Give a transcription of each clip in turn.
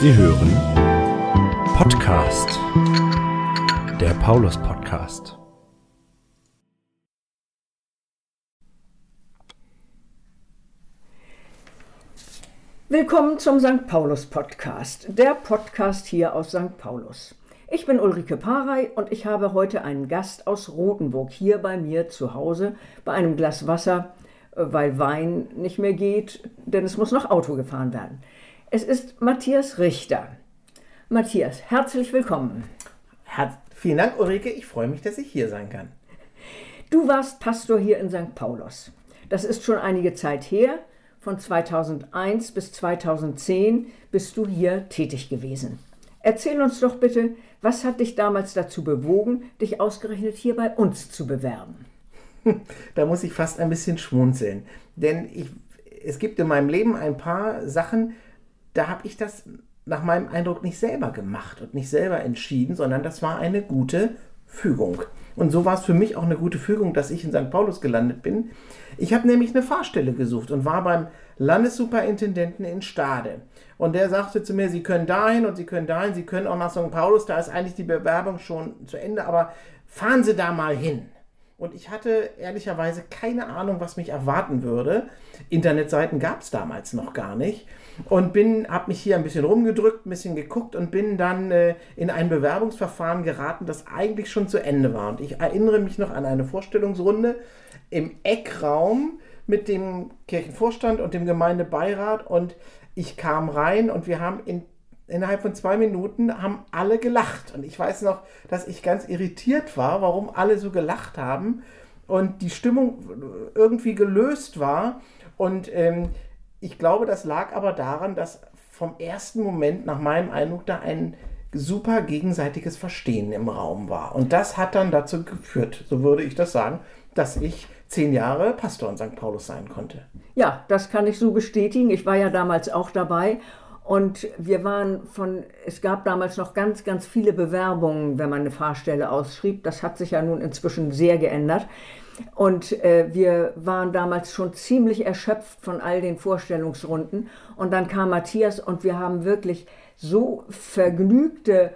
Sie hören Podcast, der Paulus Podcast. Willkommen zum St. Paulus Podcast, der Podcast hier aus St. Paulus. Ich bin Ulrike Parey und ich habe heute einen Gast aus Rothenburg hier bei mir zu Hause bei einem Glas Wasser, äh, weil Wein nicht mehr geht, denn es muss noch Auto gefahren werden. Es ist Matthias Richter. Matthias, herzlich willkommen. Her Vielen Dank, Ulrike. Ich freue mich, dass ich hier sein kann. Du warst Pastor hier in St. Paulus. Das ist schon einige Zeit her. Von 2001 bis 2010 bist du hier tätig gewesen. Erzähl uns doch bitte, was hat dich damals dazu bewogen, dich ausgerechnet hier bei uns zu bewerben? Da muss ich fast ein bisschen schmunzeln. Denn ich, es gibt in meinem Leben ein paar Sachen, da habe ich das nach meinem Eindruck nicht selber gemacht und nicht selber entschieden, sondern das war eine gute Fügung. Und so war es für mich auch eine gute Fügung, dass ich in St. Paulus gelandet bin. Ich habe nämlich eine Fahrstelle gesucht und war beim Landessuperintendenten in Stade. Und der sagte zu mir, Sie können dahin und Sie können dahin, Sie können auch nach St. Paulus, da ist eigentlich die Bewerbung schon zu Ende, aber fahren Sie da mal hin. Und ich hatte ehrlicherweise keine Ahnung, was mich erwarten würde. Internetseiten gab es damals noch gar nicht und bin, habe mich hier ein bisschen rumgedrückt, ein bisschen geguckt und bin dann äh, in ein Bewerbungsverfahren geraten, das eigentlich schon zu Ende war. Und ich erinnere mich noch an eine Vorstellungsrunde im Eckraum mit dem Kirchenvorstand und dem Gemeindebeirat und ich kam rein und wir haben in, innerhalb von zwei Minuten haben alle gelacht. Und ich weiß noch, dass ich ganz irritiert war, warum alle so gelacht haben und die Stimmung irgendwie gelöst war. Und ähm, ich glaube, das lag aber daran, dass vom ersten Moment nach meinem Eindruck da ein super gegenseitiges Verstehen im Raum war. Und das hat dann dazu geführt, so würde ich das sagen, dass ich zehn Jahre Pastor in St. Paulus sein konnte. Ja, das kann ich so bestätigen. Ich war ja damals auch dabei. Und wir waren von, es gab damals noch ganz, ganz viele Bewerbungen, wenn man eine Fahrstelle ausschrieb. Das hat sich ja nun inzwischen sehr geändert. Und äh, wir waren damals schon ziemlich erschöpft von all den Vorstellungsrunden. Und dann kam Matthias und wir haben wirklich so vergnügte,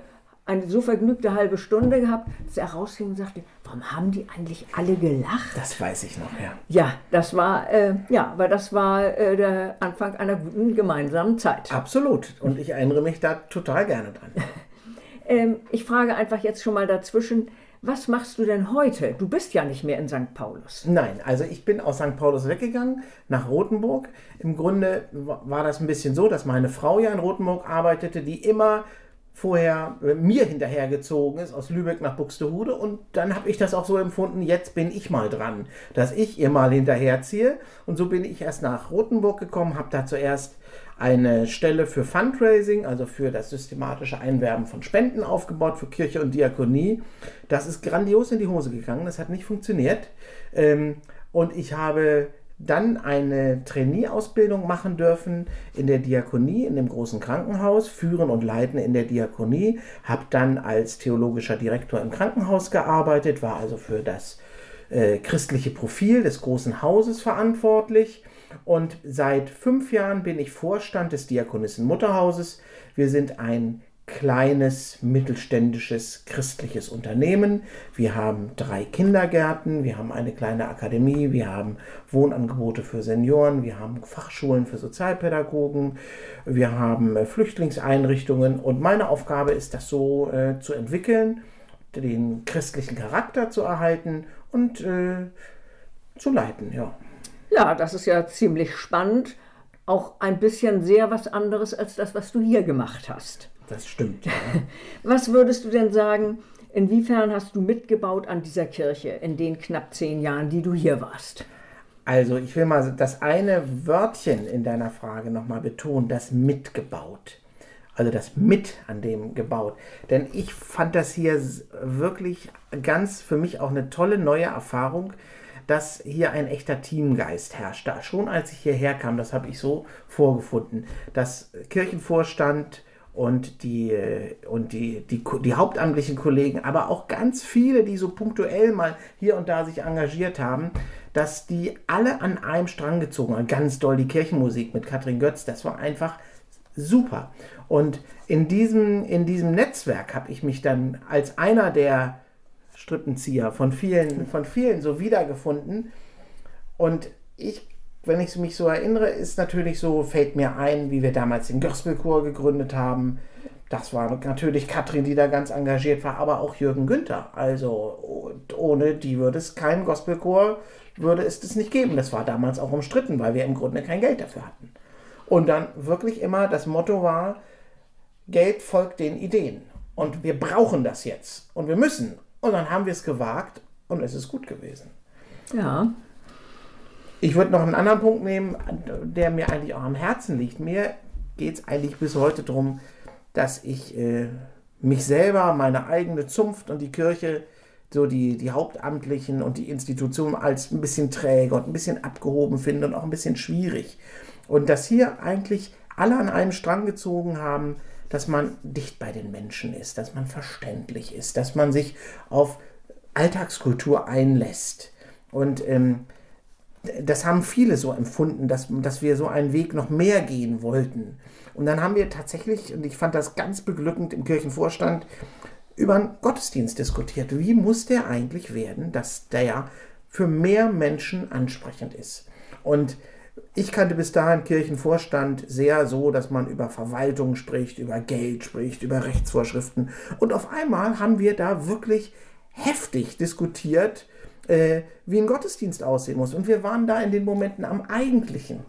eine so vergnügte halbe Stunde gehabt, dass er rausging und sagte, warum haben die eigentlich alle gelacht? Das weiß ich noch, ja. Ja, das war, äh, ja, weil das war äh, der Anfang einer guten gemeinsamen Zeit. Absolut. Und ich erinnere mich da total gerne dran. ähm, ich frage einfach jetzt schon mal dazwischen, was machst du denn heute? Du bist ja nicht mehr in St. Paulus. Nein, also ich bin aus St. Paulus weggegangen nach Rothenburg. Im Grunde war das ein bisschen so, dass meine Frau ja in Rothenburg arbeitete, die immer vorher mir hinterhergezogen ist aus Lübeck nach Buxtehude und dann habe ich das auch so empfunden, jetzt bin ich mal dran, dass ich ihr mal hinterherziehe und so bin ich erst nach Rothenburg gekommen, habe da zuerst eine Stelle für Fundraising, also für das systematische Einwerben von Spenden aufgebaut für Kirche und Diakonie. Das ist grandios in die Hose gegangen, das hat nicht funktioniert. Ähm, und ich habe dann eine Trainee-Ausbildung machen dürfen in der Diakonie, in dem großen Krankenhaus, führen und leiten in der Diakonie, habe dann als theologischer Direktor im Krankenhaus gearbeitet, war also für das äh, christliche Profil des großen Hauses verantwortlich und seit fünf Jahren bin ich Vorstand des Diakonissen Mutterhauses. Wir sind ein kleines mittelständisches christliches Unternehmen. Wir haben drei Kindergärten, wir haben eine kleine Akademie, wir haben Wohnangebote für Senioren, wir haben Fachschulen für Sozialpädagogen, wir haben äh, Flüchtlingseinrichtungen und meine Aufgabe ist das so äh, zu entwickeln, den christlichen Charakter zu erhalten und äh, zu leiten, ja. Ja, das ist ja ziemlich spannend. Auch ein bisschen sehr was anderes als das, was du hier gemacht hast. Das stimmt. Ja. Was würdest du denn sagen, inwiefern hast du mitgebaut an dieser Kirche in den knapp zehn Jahren, die du hier warst? Also ich will mal das eine Wörtchen in deiner Frage nochmal betonen, das mitgebaut. Also das mit an dem gebaut. Denn ich fand das hier wirklich ganz für mich auch eine tolle neue Erfahrung, dass hier ein echter Teamgeist herrscht. Schon als ich hierher kam, das habe ich so vorgefunden, dass Kirchenvorstand und die, und die, die, die hauptamtlichen Kollegen, aber auch ganz viele, die so punktuell mal hier und da sich engagiert haben, dass die alle an einem Strang gezogen haben. Ganz doll die Kirchenmusik mit Katrin Götz, das war einfach super. Und in diesem, in diesem Netzwerk habe ich mich dann als einer der Strippenzieher von vielen, von vielen so wiedergefunden. Und ich, wenn ich mich so erinnere, ist natürlich so, fällt mir ein, wie wir damals den Gospelchor gegründet haben. Das war natürlich Katrin, die da ganz engagiert war, aber auch Jürgen Günther. Also ohne die würde es keinen Gospelchor, würde es das nicht geben. Das war damals auch umstritten, weil wir im Grunde kein Geld dafür hatten. Und dann wirklich immer das Motto war, Geld folgt den Ideen. Und wir brauchen das jetzt. Und wir müssen. Und dann haben wir es gewagt und es ist gut gewesen. Ja. Ich würde noch einen anderen Punkt nehmen, der mir eigentlich auch am Herzen liegt. Mir geht es eigentlich bis heute darum, dass ich äh, mich selber, meine eigene Zunft und die Kirche, so die, die Hauptamtlichen und die Institutionen als ein bisschen träge und ein bisschen abgehoben finde und auch ein bisschen schwierig. Und dass hier eigentlich alle an einem Strang gezogen haben, dass man dicht bei den Menschen ist, dass man verständlich ist, dass man sich auf Alltagskultur einlässt. Und ähm, das haben viele so empfunden, dass, dass wir so einen Weg noch mehr gehen wollten. Und dann haben wir tatsächlich, und ich fand das ganz beglückend im Kirchenvorstand, über einen Gottesdienst diskutiert. Wie muss der eigentlich werden, dass der für mehr Menschen ansprechend ist? Und ich kannte bis dahin Kirchenvorstand sehr so, dass man über Verwaltung spricht, über Geld spricht, über Rechtsvorschriften. Und auf einmal haben wir da wirklich heftig diskutiert, äh, wie ein Gottesdienst aussehen muss. Und wir waren da in den Momenten am Eigentlichen.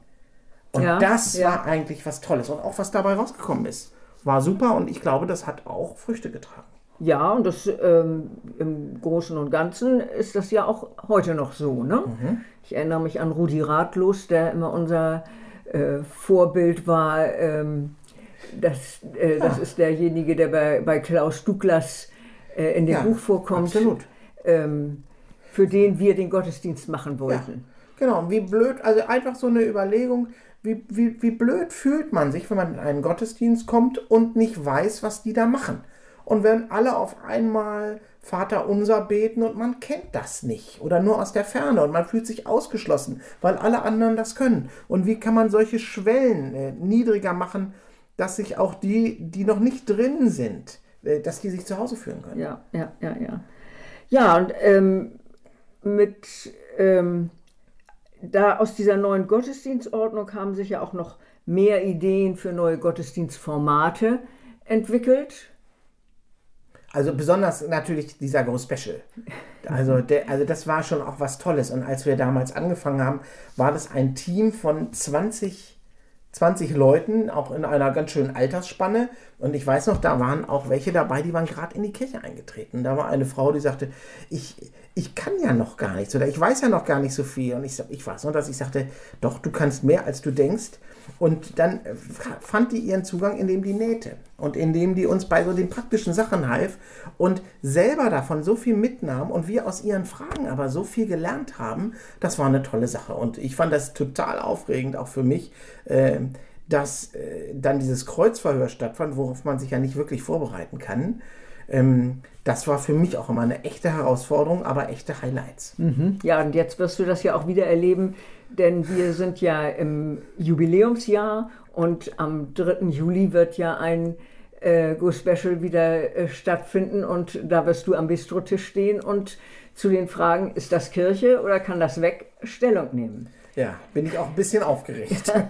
Und Ja, das ja. war eigentlich was Tolles. Und auch was dabei rausgekommen ist, war super. Und ich glaube, das hat auch Früchte getragen. Ja, und das ähm, im Großen und Ganzen ist das ja auch heute noch so. Ne? Ich erinnere mich an Rudi Ratlos, der immer unser äh, Vorbild war. Ähm, das, äh, das ist derjenige, der bei, bei Klaus Douglas äh, in dem Ja, Buch vorkommt, absolut. Ähm, für den wir den Gottesdienst machen Ja, wollten. genau. Und wie blöd, also einfach so eine Überlegung, wie, wie, wie blöd fühlt man sich, wenn man in einen Gottesdienst kommt und nicht weiß, was die da machen. Und wenn alle auf einmal Vater unser beten und man kennt das nicht oder nur aus der Ferne und man fühlt sich ausgeschlossen, weil alle anderen das können. Und wie kann man solche Schwellen äh, niedriger machen, dass sich auch die, die noch nicht drin sind, äh, dass die sich zu Hause fühlen können? Ja, ja, ja, ja. Ja, und ähm, mit ähm, da aus dieser neuen Gottesdienstordnung haben sich ja auch noch mehr Ideen für neue Gottesdienstformate entwickelt. Also besonders natürlich dieser Go Special. Also, der, also das war schon auch was Tolles. Und als wir damals angefangen haben, war das ein Team von 20, 20 Leuten, auch in einer ganz schönen Altersspanne. Und ich weiß noch, da waren auch welche dabei, die waren gerade in die Kirche eingetreten. Da war eine Frau, die sagte, ich, ich kann ja noch gar nichts oder ich weiß ja noch gar nicht so viel. Und ich, ich weiß noch, dass ich sagte, doch, du kannst mehr, als du denkst. Und dann äh, fand die ihren Zugang, indem die nähte und indem die uns bei so den praktischen Sachen half und selber davon so viel mitnahm und wir aus ihren Fragen aber so viel gelernt haben, das war eine tolle Sache. Und ich fand das total aufregend, auch für mich, äh, dass äh, dann dieses Kreuzverhör stattfand, worauf man sich ja nicht wirklich vorbereiten kann. Ähm, das war für mich auch immer eine echte Herausforderung, aber echte Highlights. Ja, und jetzt wirst du das ja auch wieder erleben, denn wir sind ja im Jubiläumsjahr und am 3. Juli wird ja ein äh, Go Special wieder äh, stattfinden und da wirst du am Bistrotisch stehen und zu den Fragen, ist das Kirche oder kann das weg, Stellung nehmen. Ja, bin ich auch ein bisschen aufgeregt.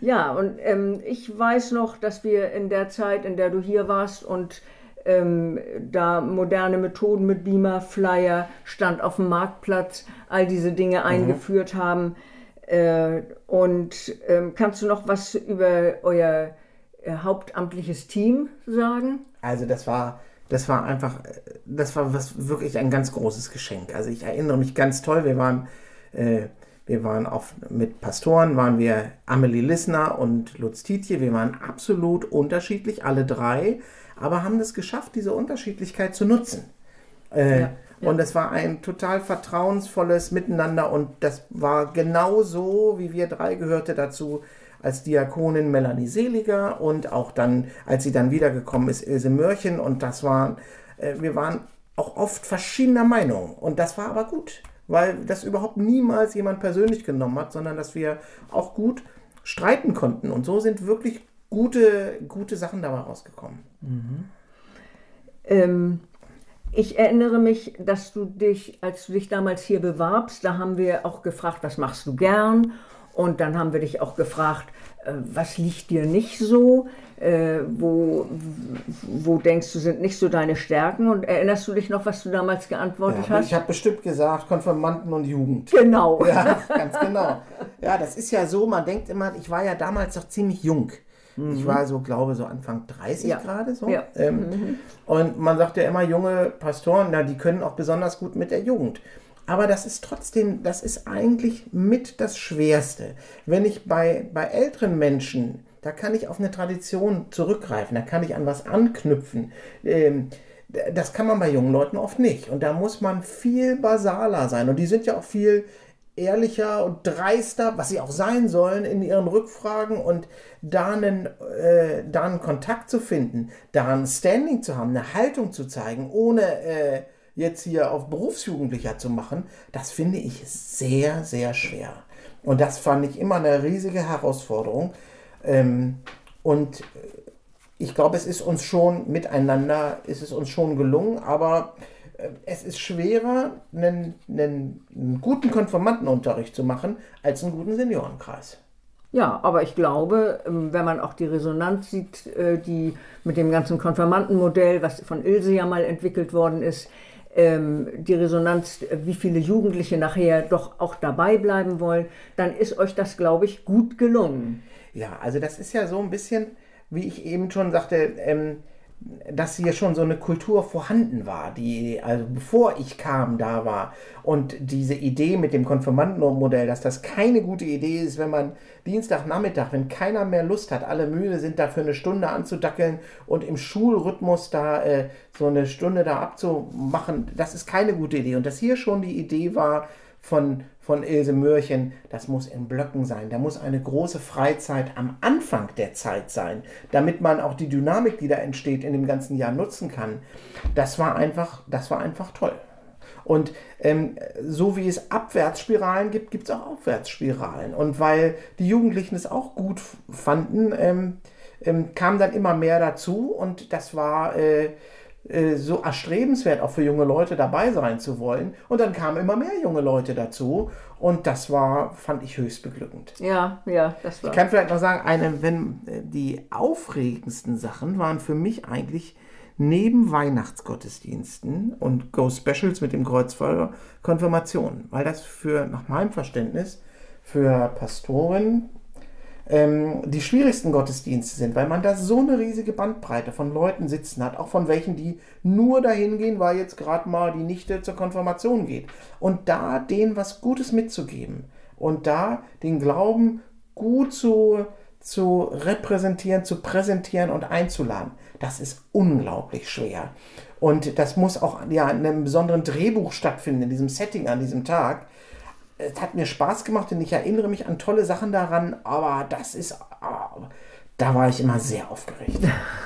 Ja, und ähm, ich weiß noch, dass wir in der Zeit, in der du hier warst und ähm, da moderne Methoden mit Beamer, Flyer, Stand auf dem Marktplatz, all diese Dinge eingeführt haben. Äh, und ähm, kannst du noch was über euer äh, hauptamtliches Team sagen? Also das war, das war einfach, das war was wirklich ein ganz großes Geschenk. Also ich erinnere mich ganz toll. Wir waren, äh, wir waren auf, mit Pastoren, waren wir Amelie Lissner und Lutz Tietje. Wir waren absolut unterschiedlich, alle drei, aber haben es geschafft, diese Unterschiedlichkeit zu nutzen. Äh, Ja, ja. Und es war ein total vertrauensvolles Miteinander und das war genau so, wie wir drei gehörte dazu als Diakonin Melanie Seliger und auch dann, als sie dann wiedergekommen ist, Ilse Mörchen und das waren, äh, wir waren auch oft verschiedener Meinung und das war aber gut, weil das überhaupt niemals jemand persönlich genommen hat, sondern dass wir auch gut streiten konnten. Und so sind wirklich gute, gute Sachen dabei rausgekommen. Ähm, ich erinnere mich, dass du dich, als du dich damals hier bewarbst, da haben wir auch gefragt, was machst du gern? Und dann haben wir dich auch gefragt, äh, was liegt dir nicht so? Äh, wo, wo denkst du, sind nicht so deine Stärken? Und erinnerst du dich noch, was du damals geantwortet Ja, hast? ich habe bestimmt gesagt, Konfirmanden und Jugend. genau. Ja, ganz genau. Ja, das ist ja so, man denkt immer, ich war ja damals noch ziemlich jung. Ich war so, glaube so Anfang 30 Ja. gerade so. Ja. Ähm, Und man sagt ja immer, junge Pastoren, na, die können auch besonders gut mit der Jugend. Aber das ist trotzdem, das ist eigentlich mit das Schwerste. Wenn ich bei, bei älteren Menschen, da kann ich auf eine Tradition zurückgreifen, da kann ich an was anknüpfen. Ähm, das kann man bei jungen Leuten oft nicht. Und da muss man viel basaler sein. Und die sind ja auch viel ehrlicher und dreister, was sie auch sein sollen in ihren Rückfragen und da einen, äh, da einen Kontakt zu finden, da ein Standing zu haben, eine Haltung zu zeigen, ohne äh, jetzt hier auf Berufsjugendlicher zu machen, das finde ich sehr, sehr schwer. Und das fand ich immer eine riesige Herausforderung. Ähm, und ich glaube, es ist uns schon miteinander, ist es uns schon gelungen, aber es ist schwerer, einen, einen, einen guten Konformantenunterricht zu machen, als einen guten Seniorenkreis. Ja, aber ich glaube, ähm, wenn man auch die Resonanz sieht, äh, die mit dem ganzen Konfirmandenmodell, was von Ilse ja mal entwickelt worden ist, ähm, die Resonanz, äh, wie viele Jugendliche nachher doch auch dabei bleiben wollen, dann ist euch das, glaube ich, gut gelungen. Ja, also das ist ja so ein bisschen, wie ich eben schon sagte, ähm, dass hier schon so eine Kultur vorhanden war, die also bevor ich kam da war. Und diese Idee mit dem Konfirmandenmodell, dass das keine gute Idee ist, wenn man Dienstagnachmittag, wenn keiner mehr Lust hat, alle müde sind, da für eine Stunde anzudackeln und im Schulrhythmus da äh, so eine Stunde da abzumachen, das ist keine gute Idee. Und dass hier schon die Idee war, von, von Ilse Mörchen, das muss in Blöcken sein. Da muss eine große Freizeit am Anfang der Zeit sein, damit man auch die Dynamik, die da entsteht, in dem ganzen Jahr nutzen kann. Das war einfach, das war einfach toll. Und ähm, so wie es Abwärtsspiralen gibt, gibt es auch Aufwärtsspiralen. Und weil die Jugendlichen es auch gut fanden, ähm, ähm, kam dann immer mehr dazu und das war äh, äh, so erstrebenswert, auch für junge Leute dabei sein zu wollen. Und dann kamen immer mehr junge Leute dazu und das war, fand ich höchst beglückend. Ja, ja, das war. Ich kann vielleicht noch sagen, eine, wenn äh, die aufregendsten Sachen waren für mich eigentlich neben Weihnachtsgottesdiensten und Go Specials mit dem Kreuzfeuer Konfirmation, weil das für, nach meinem Verständnis, für Pastoren ähm, die schwierigsten Gottesdienste sind, weil man da so eine riesige Bandbreite von Leuten sitzen hat, auch von welchen, die nur dahin gehen, weil jetzt gerade mal die Nichte zur Konfirmation geht. Und da denen was Gutes mitzugeben und da den Glauben gut zu, zu repräsentieren, zu präsentieren und einzuladen, das ist unglaublich schwer. Und das muss auch ja, in einem besonderen Drehbuch stattfinden, in diesem Setting an diesem Tag es hat mir Spaß gemacht und ich erinnere mich an tolle Sachen daran, aber das ist, ah, da war ich immer sehr aufgeregt.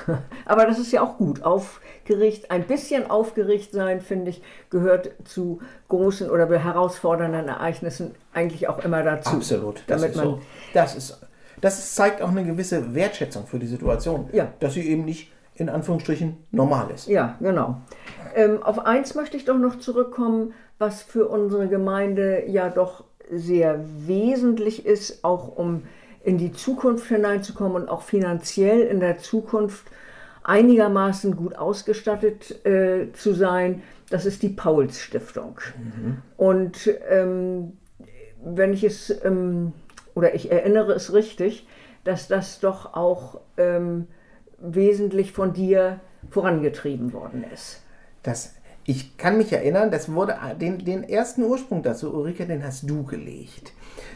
Aber das ist ja auch gut. Aufgeregt, ein bisschen aufgeregt sein, finde ich, gehört zu großen oder herausfordernden Ereignissen eigentlich auch immer dazu. Absolut. Das Damit man, so. Das ist, das zeigt auch eine gewisse Wertschätzung für die Situation, Ja. dass sie eben nicht in Anführungsstrichen normal ist. Ja, genau. Ähm, auf eins möchte ich doch noch zurückkommen, was für unsere Gemeinde ja doch sehr wesentlich ist, auch um in die Zukunft hineinzukommen und auch finanziell in der Zukunft einigermaßen gut ausgestattet äh, zu sein. Das ist die Pauls Stiftung. Und ähm, wenn ich es, ähm, oder ich erinnere es richtig, dass das doch auch ähm, wesentlich von dir vorangetrieben worden ist. Das, ich kann mich erinnern, das wurde den, den ersten Ursprung dazu, Ulrike, den hast du gelegt.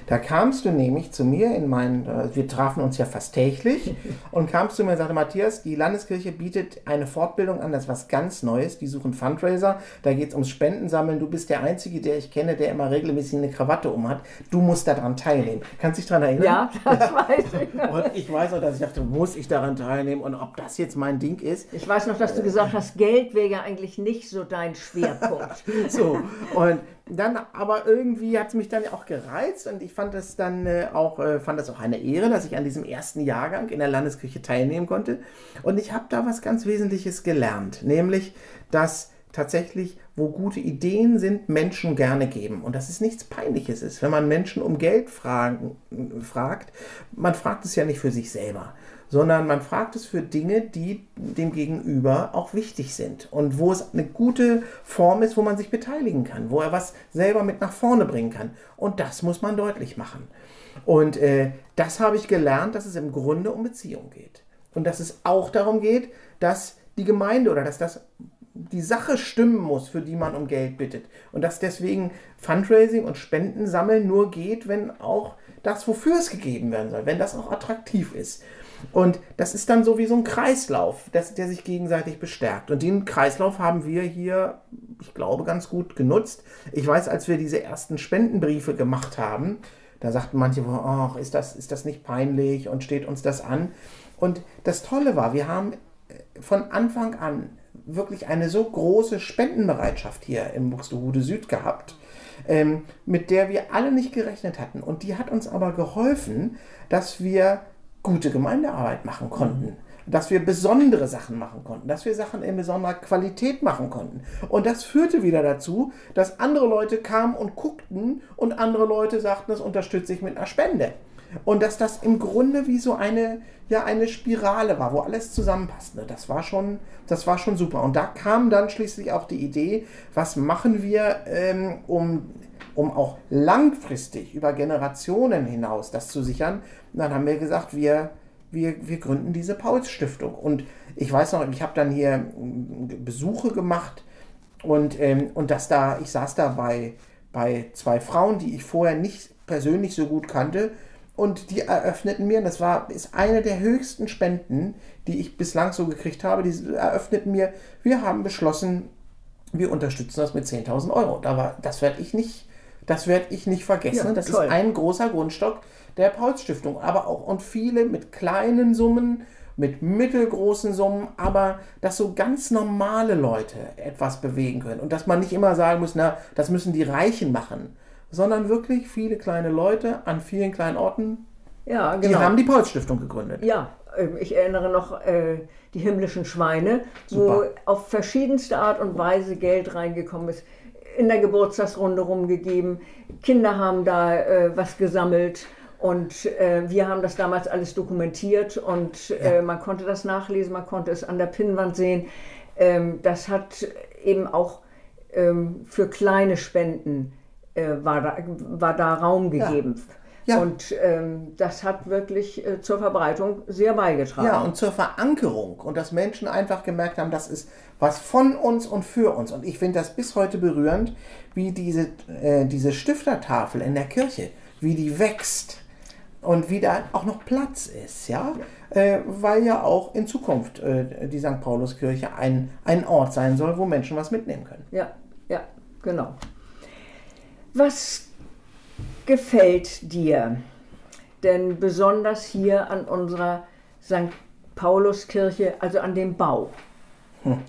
Da kamst du nämlich zu mir in meinen, äh, wir trafen uns ja fast täglich, und kamst zu mir und sagte, Matthias, die Landeskirche bietet eine Fortbildung an, das ist was ganz Neues, die suchen Fundraiser, da geht es ums Spendensammeln, du bist der Einzige, der ich kenne, der immer regelmäßig eine Krawatte um hat, du musst daran teilnehmen. Kannst du dich daran erinnern? Ja, das weiß ich. Und ich weiß auch, dass ich dachte, muss ich daran teilnehmen und ob das jetzt mein Ding ist. Ich weiß noch, dass du gesagt hast, Geld wäre ja eigentlich nicht so dein Schwerpunkt. so, und dann, aber irgendwie hat es mich dann auch gereizt und ich fand es dann äh, auch, äh, fand das auch eine Ehre, dass ich an diesem ersten Jahrgang in der Landeskirche teilnehmen konnte. Und ich habe da was ganz Wesentliches gelernt, nämlich, dass tatsächlich, wo gute Ideen sind, Menschen gerne geben. Und dass es nichts Peinliches ist, wenn man Menschen um Geld fragen, fragt. Man fragt es ja nicht für sich selber, sondern man fragt es für Dinge, die dem Gegenüber auch wichtig sind und wo es eine gute Form ist, wo man sich beteiligen kann, wo er was selber mit nach vorne bringen kann. Und das muss man deutlich machen. Und äh, das habe ich gelernt, dass es im Grunde um Beziehung geht. Und dass es auch darum geht, dass die Gemeinde oder dass das die Sache stimmen muss, für die man um Geld bittet. Und dass deswegen Fundraising und Spenden sammeln nur geht, wenn auch das, wofür es gegeben werden soll, wenn das auch attraktiv ist. Und das ist dann so wie so ein Kreislauf, das, der sich gegenseitig bestärkt. Und den Kreislauf haben wir hier, ich glaube, ganz gut genutzt. Ich weiß, als wir diese ersten Spendenbriefe gemacht haben, da sagten manche, ach, ist das, ist das nicht peinlich und steht uns das an? Und das Tolle war, wir haben von Anfang an wirklich eine so große Spendenbereitschaft hier im Buxtehude Süd gehabt, ähm, mit der wir alle nicht gerechnet hatten. Und die hat uns aber geholfen, dass wir gute Gemeindearbeit machen konnten. Dass wir besondere Sachen machen konnten, dass wir Sachen in besonderer Qualität machen konnten. Und das führte wieder dazu, dass andere Leute kamen und guckten und andere Leute sagten, das unterstütze ich mit einer Spende. Und dass das im Grunde wie so eine, ja, eine Spirale war, wo alles zusammenpasste. Das war schon, das war schon super. Und da kam dann schließlich auch die Idee, was machen wir, ähm, um, um auch langfristig über Generationen hinaus das zu sichern. Und dann haben wir gesagt, wir, wir, wir gründen diese Pauls-Stiftung. Und ich weiß noch, ich habe dann hier Besuche gemacht und, ähm, und dass da, ich saß da bei, bei zwei Frauen, die ich vorher nicht persönlich so gut kannte, und die eröffneten mir, und das war, ist eine der höchsten Spenden, die ich bislang so gekriegt habe, die eröffneten mir, wir haben beschlossen, wir unterstützen das mit 10.000 Euro. Da war, das werde ich nicht, das werde ich nicht vergessen. Ja, das toll. ist ein großer Grundstock der Pauls Stiftung, aber auch und viele mit kleinen Summen, mit mittelgroßen Summen, aber dass so ganz normale Leute etwas bewegen können und dass man nicht immer sagen muss, na, das müssen die Reichen machen, sondern wirklich viele kleine Leute an vielen kleinen Orten. Ja, genau. Die haben die Paul-Stiftung gegründet. Ja, ähm, ich erinnere noch äh, die himmlischen Schweine, Super. wo auf verschiedenste Art und Weise Geld reingekommen ist. In der Geburtstagsrunde rumgegeben. Kinder haben da äh, was gesammelt. Und äh, wir haben das damals alles dokumentiert und äh, ja. man konnte das nachlesen, man konnte es an der Pinnwand sehen. Ähm, das hat eben auch ähm, für kleine Spenden äh, war, da, war da Raum gegeben. Ja. Ja. Und ähm, das hat wirklich äh, zur Verbreitung sehr beigetragen. Ja, und zur Verankerung. Und dass Menschen einfach gemerkt haben, das ist was von uns und für uns. Und ich finde das bis heute berührend, wie diese, äh, diese Stiftertafel in der Kirche, wie die wächst und wie da auch noch Platz ist, ja, ja. Äh, weil ja auch in Zukunft äh, die St. Pauluskirche ein, ein Ort sein soll, wo Menschen was mitnehmen können. Ja, ja, genau. Was gefällt dir denn besonders hier an unserer St. Pauluskirche, also an dem Bau? Hm.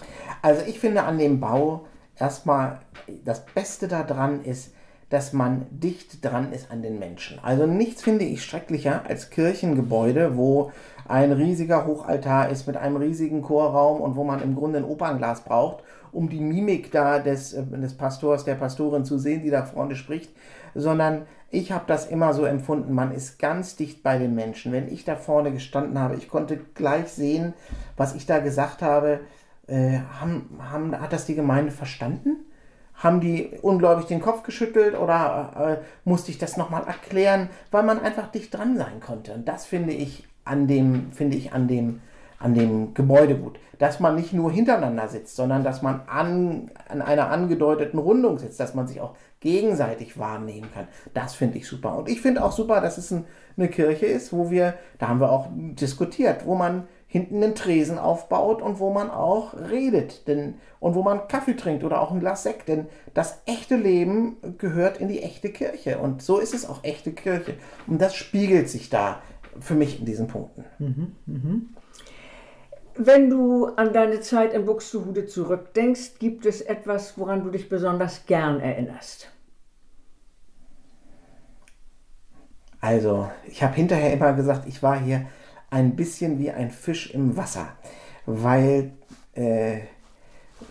Also ich finde an dem Bau erstmal das Beste daran ist, dass man dicht dran ist an den Menschen. Also nichts finde ich schrecklicher als Kirchengebäude, wo ein riesiger Hochaltar ist mit einem riesigen Chorraum und wo man im Grunde ein Opernglas braucht, um die Mimik da des, äh, des Pastors, der Pastorin zu sehen, die da vorne spricht, sondern ich habe das immer so empfunden, man ist ganz dicht bei den Menschen. Wenn ich da vorne gestanden habe, ich konnte gleich sehen, was ich da gesagt habe. Äh, haben, haben, hat das die Gemeinde verstanden? Haben die unglaublich den Kopf geschüttelt oder äh, musste ich das nochmal erklären, weil man einfach dicht dran sein konnte? Und das finde ich an dem, finde ich an dem, an dem Gebäude gut. Dass man nicht nur hintereinander sitzt, sondern dass man an, an einer angedeuteten Rundung sitzt, dass man sich auch gegenseitig wahrnehmen kann. Das finde ich super. Und ich finde auch super, dass es ein, eine Kirche ist, wo wir, da haben wir auch diskutiert, wo man hinten einen Tresen aufbaut und wo man auch redet denn, und wo man Kaffee trinkt oder auch ein Glas Sekt. Denn das echte Leben gehört in die echte Kirche und so ist es auch echte Kirche. Und das spiegelt sich da für mich in diesen Punkten. Mhm, mh. Wenn du an deine Zeit in Buxtehude zurückdenkst, gibt es etwas, woran du dich besonders gern erinnerst? Also, ich habe hinterher immer gesagt, ich war hier ein bisschen wie ein Fisch im Wasser, weil, äh,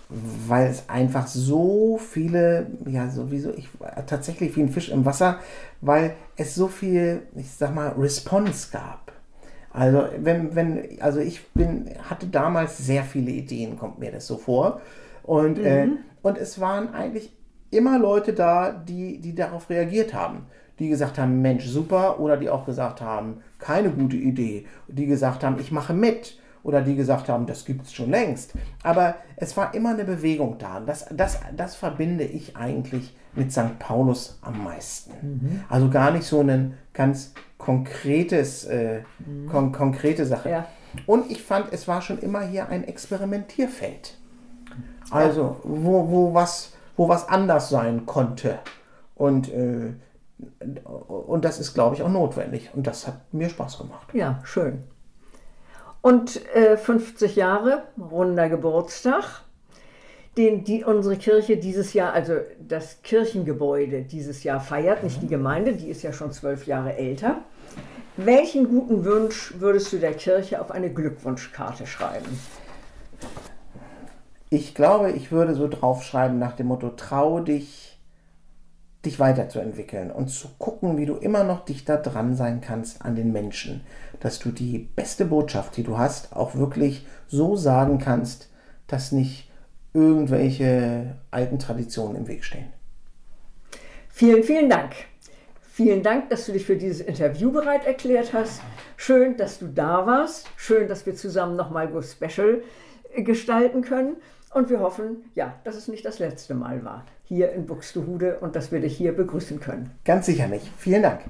weil es einfach so viele, ja, sowieso, ich tatsächlich wie ein Fisch im Wasser, weil es so viel, ich sag mal, Response gab. Also, wenn, wenn, also ich bin, hatte damals sehr viele Ideen, kommt mir das so vor. Und, äh, mhm. äh, und es waren eigentlich immer Leute da, die, die darauf reagiert haben die gesagt haben, Mensch, super, oder die auch gesagt haben, keine gute Idee, die gesagt haben, ich mache mit, oder die gesagt haben, das gibt es schon längst. Aber es war immer eine Bewegung da. Das, das, das verbinde ich eigentlich mit St. Paulus am meisten. Mhm. Also gar nicht so ein ganz konkretes, äh, mhm. kon konkrete Sache. Ja. Und ich fand, es war schon immer hier ein Experimentierfeld. Also, wo, wo, was, wo was anders sein konnte. Und äh, und das ist, glaube ich, auch notwendig. Und das hat mir Spaß gemacht. Ja, schön. Und äh, 50 Jahre, runder Geburtstag, den die, unsere Kirche dieses Jahr, also das Kirchengebäude dieses Jahr feiert, nicht die Gemeinde, die ist ja schon zwölf Jahre älter. Welchen guten Wunsch würdest du der Kirche auf eine Glückwunschkarte schreiben? Ich glaube, ich würde so draufschreiben nach dem Motto, trau dich, dich weiterzuentwickeln und zu gucken, wie du immer noch dichter dran sein kannst an den Menschen, dass du die beste Botschaft, die du hast, auch wirklich so sagen kannst, dass nicht irgendwelche alten Traditionen im Weg stehen. Vielen, vielen Dank. Vielen Dank, dass du dich für dieses Interview bereit erklärt hast. Schön, dass du da warst. Schön, dass wir zusammen nochmal Go Special gestalten können. Und wir hoffen, ja, dass es nicht das letzte Mal war hier in Buxtehude und dass wir dich hier begrüßen können. Ganz sicher nicht. Vielen Dank.